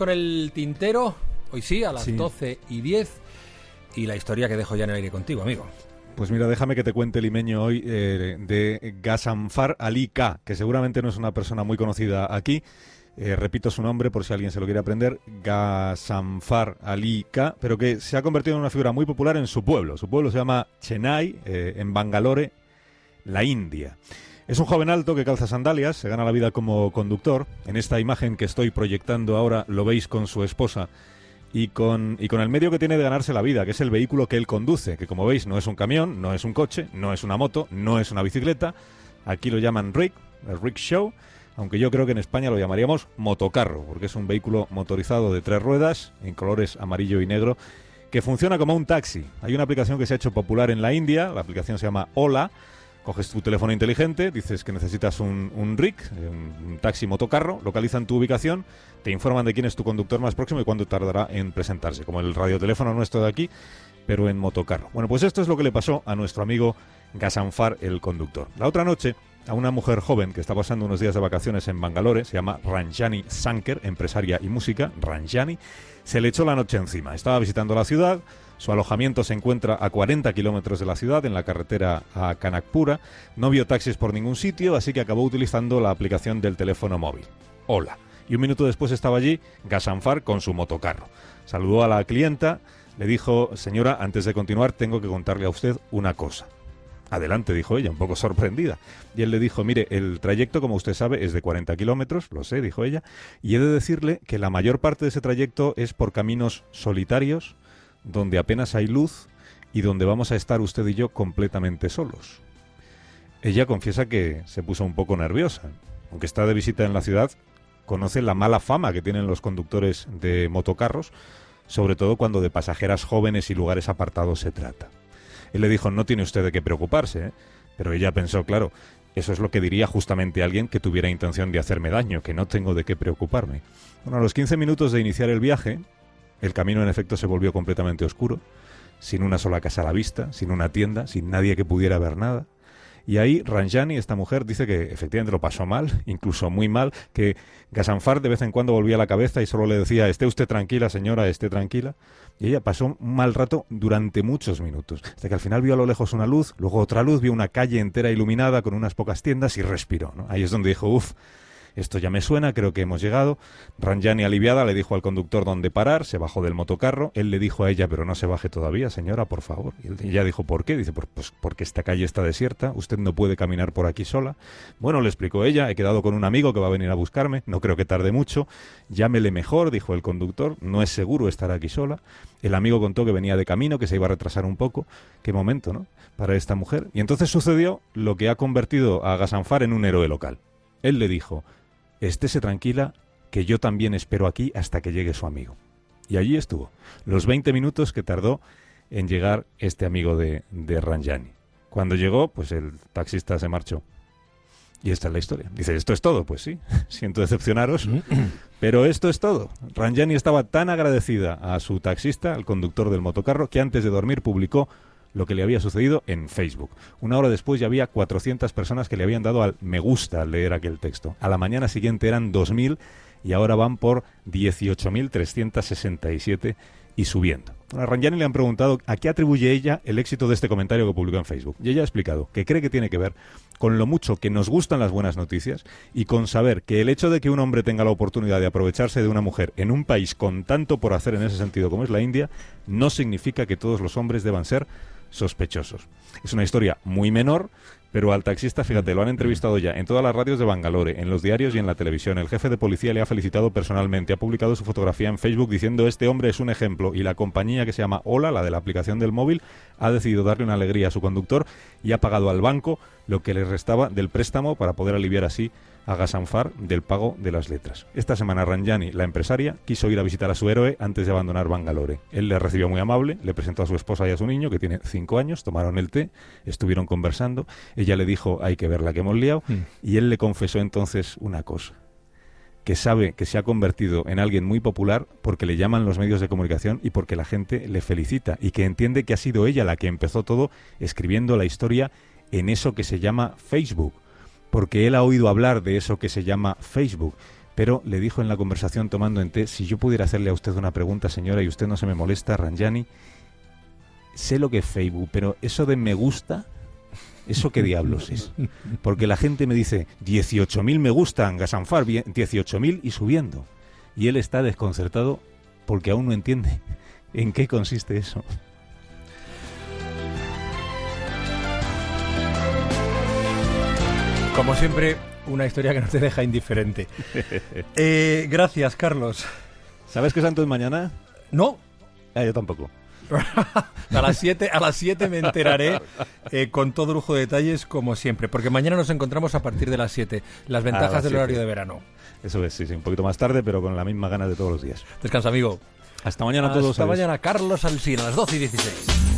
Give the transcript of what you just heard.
con el tintero, hoy sí, a las 12 y 10, y la historia que dejo ya en el aire contigo, amigo. Pues mira, déjame que te cuente limeño hoy eh, de Gasanfar Ali K, que seguramente no es una persona muy conocida aquí. Eh, repito su nombre por si alguien se lo quiere aprender, Gasanfar Ali K, pero que se ha convertido en una figura muy popular en su pueblo. Su pueblo se llama Chennai, eh, en Bangalore, la India. Es un joven alto que calza sandalias, se gana la vida como conductor. En esta imagen que estoy proyectando ahora lo veis con su esposa y con, el medio que tiene de ganarse la vida, que es el vehículo que él conduce, que como veis no es un camión, no es un coche, no es una moto, no es una bicicleta. Aquí lo llaman rig, el rickshaw, aunque yo creo que en España lo llamaríamos motocarro, porque es un vehículo motorizado de tres ruedas, en colores amarillo y negro, que funciona como un taxi. Hay una aplicación que se ha hecho popular en la India, la aplicación se llama Ola, coges tu teléfono inteligente, dices que necesitas un, un RIC, un, taxi motocarro, localizan tu ubicación, te informan de quién es tu conductor más próximo y cuándo tardará en presentarse, como el radioteléfono nuestro de aquí, pero en motocarro. Bueno, pues esto es lo que le pasó a nuestro amigo Gasanfar, el conductor. La otra noche, a una mujer joven que está pasando unos días de vacaciones en Bangalore, se llama Ranjani Sanker, empresaria y música, Ranjani, se le echó la noche encima. Estaba visitando la ciudad, su alojamiento se encuentra a 40 kilómetros de la ciudad, en la carretera a Kanakpura. No vio taxis por ningún sitio, así que acabó utilizando la aplicación del teléfono móvil. Hola. Y un minuto después estaba allí Gasanfar con su motocarro. Saludó a la clienta, le dijo, señora, antes de continuar tengo que contarle a usted una cosa. Adelante, dijo ella, un poco sorprendida. Y él le dijo, mire, el trayecto, como usted sabe, es de 40 kilómetros, lo sé, dijo ella, y he de decirle que la mayor parte de ese trayecto es por caminos solitarios, donde apenas hay luz y donde vamos a estar usted y yo completamente solos. Ella confiesa que se puso un poco nerviosa. Aunque está de visita en la ciudad, conoce la mala fama que tienen los conductores de motocarros, sobre todo cuando de pasajeras jóvenes y lugares apartados se trata. Él le dijo, no tiene usted de qué preocuparse, ¿eh?". pero ella pensó, claro, eso es lo que diría justamente alguien que tuviera intención de hacerme daño, que no tengo de qué preocuparme. Bueno, a los 15 minutos de iniciar el viaje, el camino en efecto se volvió completamente oscuro, sin una sola casa a la vista, sin una tienda, sin nadie que pudiera ver nada. Y ahí Ranjani, esta mujer, dice que efectivamente lo pasó mal, incluso muy mal, que Gasanfar de vez en cuando volvía la cabeza y solo le decía, esté usted tranquila, señora, esté tranquila. Y ella pasó un mal rato durante muchos minutos, hasta que al final vio a lo lejos una luz, luego otra luz, vio una calle entera iluminada con unas pocas tiendas y respiró. Ahí es donde dijo, uff, esto ya me suena, creo que hemos llegado. Ranjani, aliviada, le dijo al conductor dónde parar, se bajó del motocarro. Él le dijo a ella, pero no se baje todavía, señora, por favor. Y ella dijo, ¿por qué? Dice, pues porque esta calle está desierta, usted no puede caminar por aquí sola. Bueno, le explicó ella, he quedado con un amigo que va a venir a buscarme, no creo que tarde mucho. Llámele mejor, dijo el conductor, no es seguro estar aquí sola. El amigo contó que venía de camino, que se iba a retrasar un poco. Qué momento, ¿no? Para esta mujer. Y entonces sucedió lo que ha convertido a Gasanfar en un héroe local. Él le dijo, estése tranquila, que yo también espero aquí hasta que llegue su amigo. Y allí estuvo, los 20 minutos que tardó en llegar este amigo de, de Ranjani. Cuando llegó, pues el taxista se marchó. Y esta es la historia. Dice, ¿esto es todo? Pues sí, siento decepcionaros, pero esto es todo. Ranjani estaba tan agradecida a su taxista, al conductor del motocarro, que antes de dormir publicó lo que le había sucedido en Facebook. Una hora después ya había 400 personas que le habían dado al me gusta al leer aquel texto. A la mañana siguiente eran 2.000 y ahora van por 18.367 y subiendo. A Ranjani le han preguntado a qué atribuye ella el éxito de este comentario que publicó en Facebook. Y ella ha explicado que cree que tiene que ver con lo mucho que nos gustan las buenas noticias y con saber que el hecho de que un hombre tenga la oportunidad de aprovecharse de una mujer en un país con tanto por hacer en ese sentido como es la India, no significa que todos los hombres deban ser sospechosos. Es una historia muy menor, pero al taxista, fíjate, lo han entrevistado ya en todas las radios de Bangalore, en los diarios y en la televisión. El jefe de policía le ha felicitado personalmente, ha publicado su fotografía en Facebook diciendo este hombre es un ejemplo y la compañía que se llama Hola, la de la aplicación del móvil, ha decidido darle una alegría a su conductor y ha pagado al banco lo que le restaba del préstamo para poder aliviar así a Gasanfar del pago de las letras. Esta semana Ranjani, la empresaria, quiso ir a visitar a su héroe antes de abandonar Bangalore. Él le recibió muy amable, le presentó a su esposa y a su niño, que tiene cinco años, tomaron el té, estuvieron conversando, ella le dijo hay que ver la que hemos liado, mm. y él le confesó entonces una cosa que sabe que se ha convertido en alguien muy popular porque le llaman los medios de comunicación y porque la gente le felicita y que entiende que ha sido ella la que empezó todo escribiendo la historia en eso que se llama Facebook porque él ha oído hablar de eso que se llama Facebook, pero le dijo en la conversación tomando en té, si yo pudiera hacerle a usted una pregunta, señora, y usted no se me molesta, Ranjani, sé lo que es Facebook, pero eso de me gusta, ¿eso qué diablos es? Porque la gente me dice, 18.000 me gustan, Gasanfar, 18.000 y subiendo. Y él está desconcertado porque aún no entiende en qué consiste eso. Como siempre, una historia que no te deja indiferente. Eh, gracias, Carlos. ¿Sabes qué santo es mañana? No. Ah, yo tampoco. A las 7 a las 7 me enteraré eh, con todo lujo de detalles como siempre, porque mañana nos encontramos a partir de las 7, las ventajas del horario de verano. Eso es, sí, sí, un poquito más tarde, pero con la misma gana de todos los días. Descansa, amigo. Hasta mañana a todos. Hasta mañana, Carlos Alsina, a las 12 y 16.